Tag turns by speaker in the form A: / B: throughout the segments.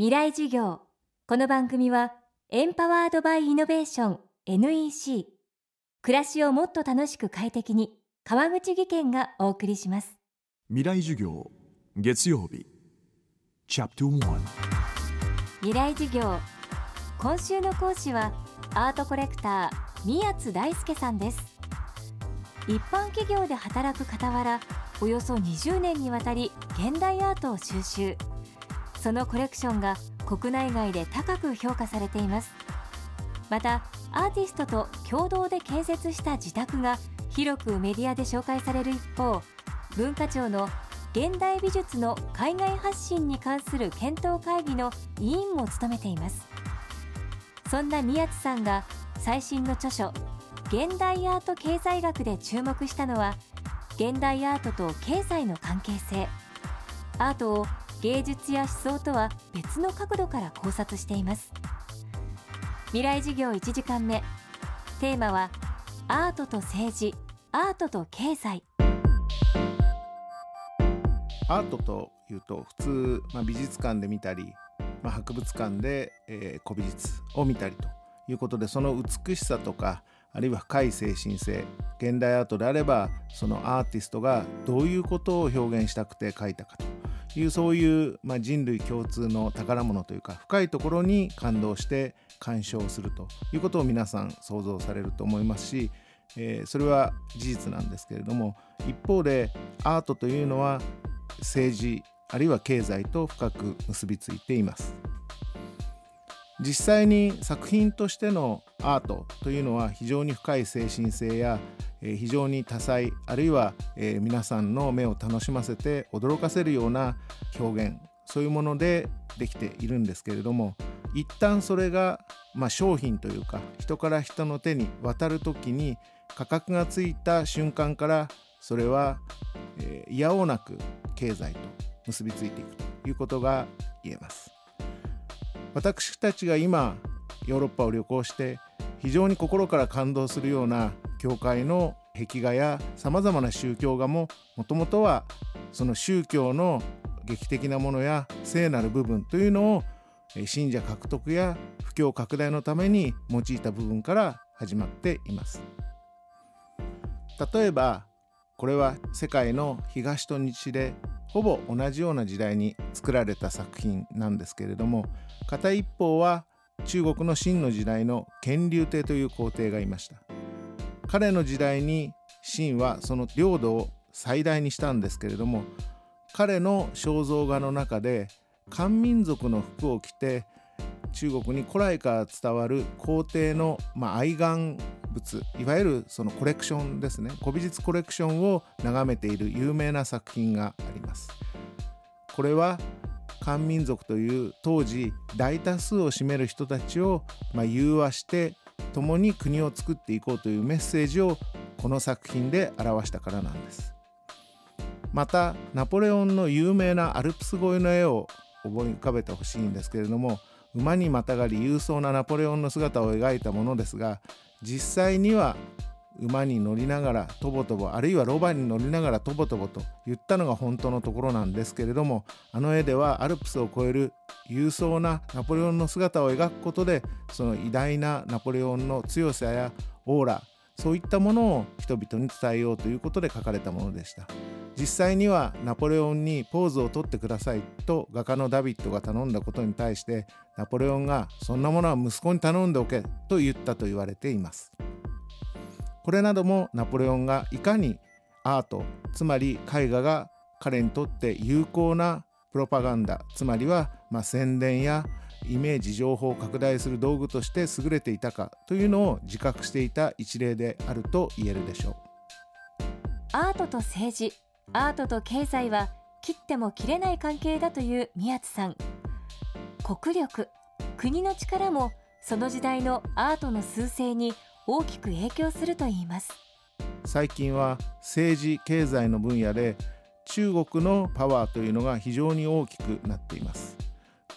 A: 未来授業。この番組はエンパワードバイイノベーション NEC 暮らしをもっと楽しく快適に川口義賢がお送りします。
B: 未来授業月曜日。チャプト1
A: 未来授業。今週の講師はアートコレクター宮津大輔さんです。一般企業で働く傍らおよそ20年にわたり現代アートを収集そのコレクションが国内外で高く評価されています。またアーティストと共同で建設した自宅が広くメディアで紹介される一方文化庁の現代美術の海外発信に関する検討会議の委員も務めています。そんな宮津さんが最新の著書現代アート経済学で注目したのは現代アートと経済の関係性。アートを芸術や思想とは別の角度から考察しています。未来授業1時間目。テーマはアートと政治。アートと経済。
C: アートというと普通、まあ、美術館で見たり、まあ、博物館で、えー、古美術を見たりということでその美しさとかあるいは深い精神性現代アートであればそのアーティストがどういうことを表現したくて描いたかと。いうそういう、まあ、人類共通の宝物というか深いところに感動して鑑賞するということを皆さん想像されると思いますし、えー、それは事実なんですけれども一方でアートというのは政治あるいは経済と深く結びついています。実際に作品としてのアートというのは非常に深い精神性や非常に多彩あるいは皆さんの目を楽しませて驚かせるような表現そういうものでできているんですけれども一旦それが、まあ、商品というか人から人の手に渡る時に価格がついた瞬間からそれは、いやおうなく経済と結びついていくということが言えます。私たちが今ヨーロッパを旅行して非常に心から感動するような教会の壁画やさまざまな宗教画ももともとはその宗教の劇的なものや聖なる部分というのを信者獲得や布教拡大のために用いた部分から始まっています。例えばこれは世界の東と西でほぼ同じような時代に作られた作品なんですけれども片一方は中国の秦の時代の乾隆帝という皇帝がいました。彼の時代に秦はその領土を最大にしたんですけれども彼の肖像画の中で漢民族の服を着て中国に古来から伝わる皇帝の、まあ、愛玩物いわゆるそのコレクションですね。古美術コレクションを眺めている有名な作品があります。これは漢民族という当時大多数を占める人たちを、ま、融和して共に国を作っていこうというメッセージをこの作品で表したからなんです。またナポレオンの有名なアルプス越えの絵を思い浮かべてほしいんですけれども馬にまたがり勇壮なナポレオンの姿を描いたものですが実際には馬に乗りながらとぼとぼあるいはロバに乗りながらとぼとぼと言ったのが本当のところなんですけれどもあの絵ではアルプスを越える勇壮なナポレオンの姿を描くことでその偉大なナポレオンの強さやオーラそういったものを人々に伝えようということで書かれたものでした。実際にはナポレオンにポーズをとってくださいと画家のダビッドが頼んだことに対してナポレオンがそんなものは息子に頼んでおけと言ったと言われています。これなどもナポレオンがいかにアートつまり絵画が彼にとって有効なプロパガンダつまりはま宣伝やイメージ情報を拡大する道具として優れていたかというのを自覚していた一例であると言えるでしょう。
A: アートと政治。アートと経済は切っても切れない関係だという宮津さん。国力国の力もその時代のアートの趨勢に大きく影響するといいます。
C: 最近は政治経済の分野で中国のパワーというのが非常に大きくなっています。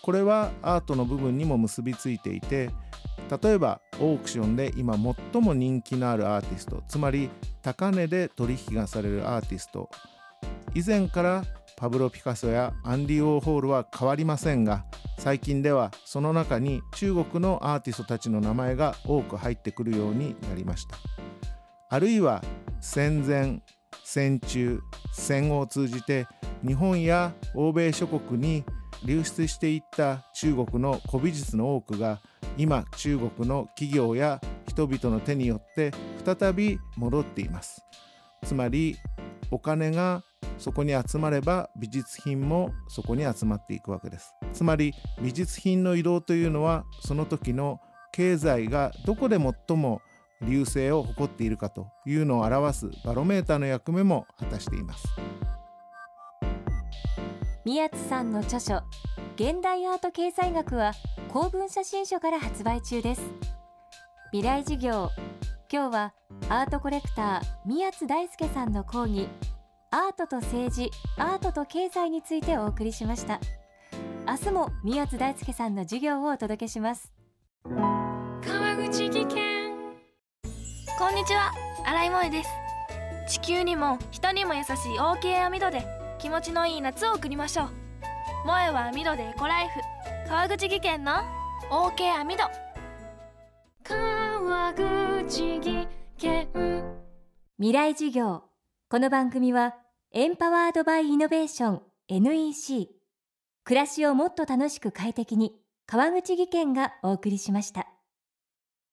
C: これはアートの部分にも結びついていて例えばオークションで今最も人気のあるアーティストつまり高値で取引がされるアーティスト以前からパブロ・ピカソやアンディ・ウォーホールは変わりませんが最近ではその中に中国のアーティストたちの名前が多く入ってくるようになりました。あるいは戦前戦中戦後を通じて日本や欧米諸国に流出していった中国の古美術の多くが今中国の企業や人々の手によって再び戻っています。つまりお金がそこに集まれば美術品もそこに集まっていくわけです。つまり美術品の移動というのはその時の経済がどこで最も流星を誇っているかというのを表すバロメーターの役目も果たしています。
A: 宮津さんの著書現代アート経済学は公文写真書から発売中です。未来事業今日はアートコレクター宮津大輔さんの講義。アートと政治アートと経済についてお送りしました。明日も宮津大輔さんの授業をお届けします。
D: 川口技研。こんにちは。新井萌です。地球にも人にも優しい OK 網戸で気持ちのいい夏を送りましょう。萌えは網戸でエコライフ。川口技研の OK 網戸川口技研。
A: 未来授業。この番組はエンパワードバイイノベーション NEC 暮らしをもっと楽しく快適に川口義賢がお送りしました。